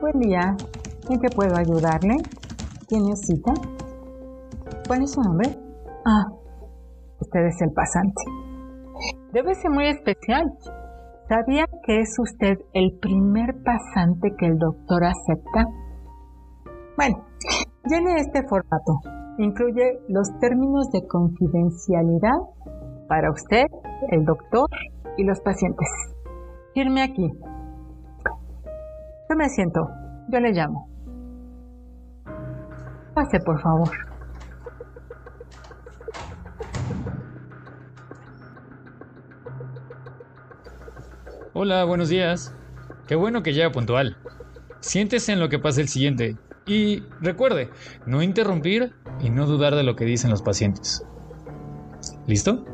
Buen día. ¿En qué puedo ayudarle? ¿Tiene cita? ¿Cuál es su nombre? Ah, usted es el pasante. Debe ser muy especial. ¿Sabía que es usted el primer pasante que el doctor acepta? Bueno, llene este formato. Incluye los términos de confidencialidad para usted, el doctor y los pacientes. Firme aquí. Yo me siento. Yo le llamo. Pase, por favor. Hola, buenos días. Qué bueno que llega puntual. Siéntese en lo que pasa el siguiente. Y recuerde, no interrumpir y no dudar de lo que dicen los pacientes. ¿Listo?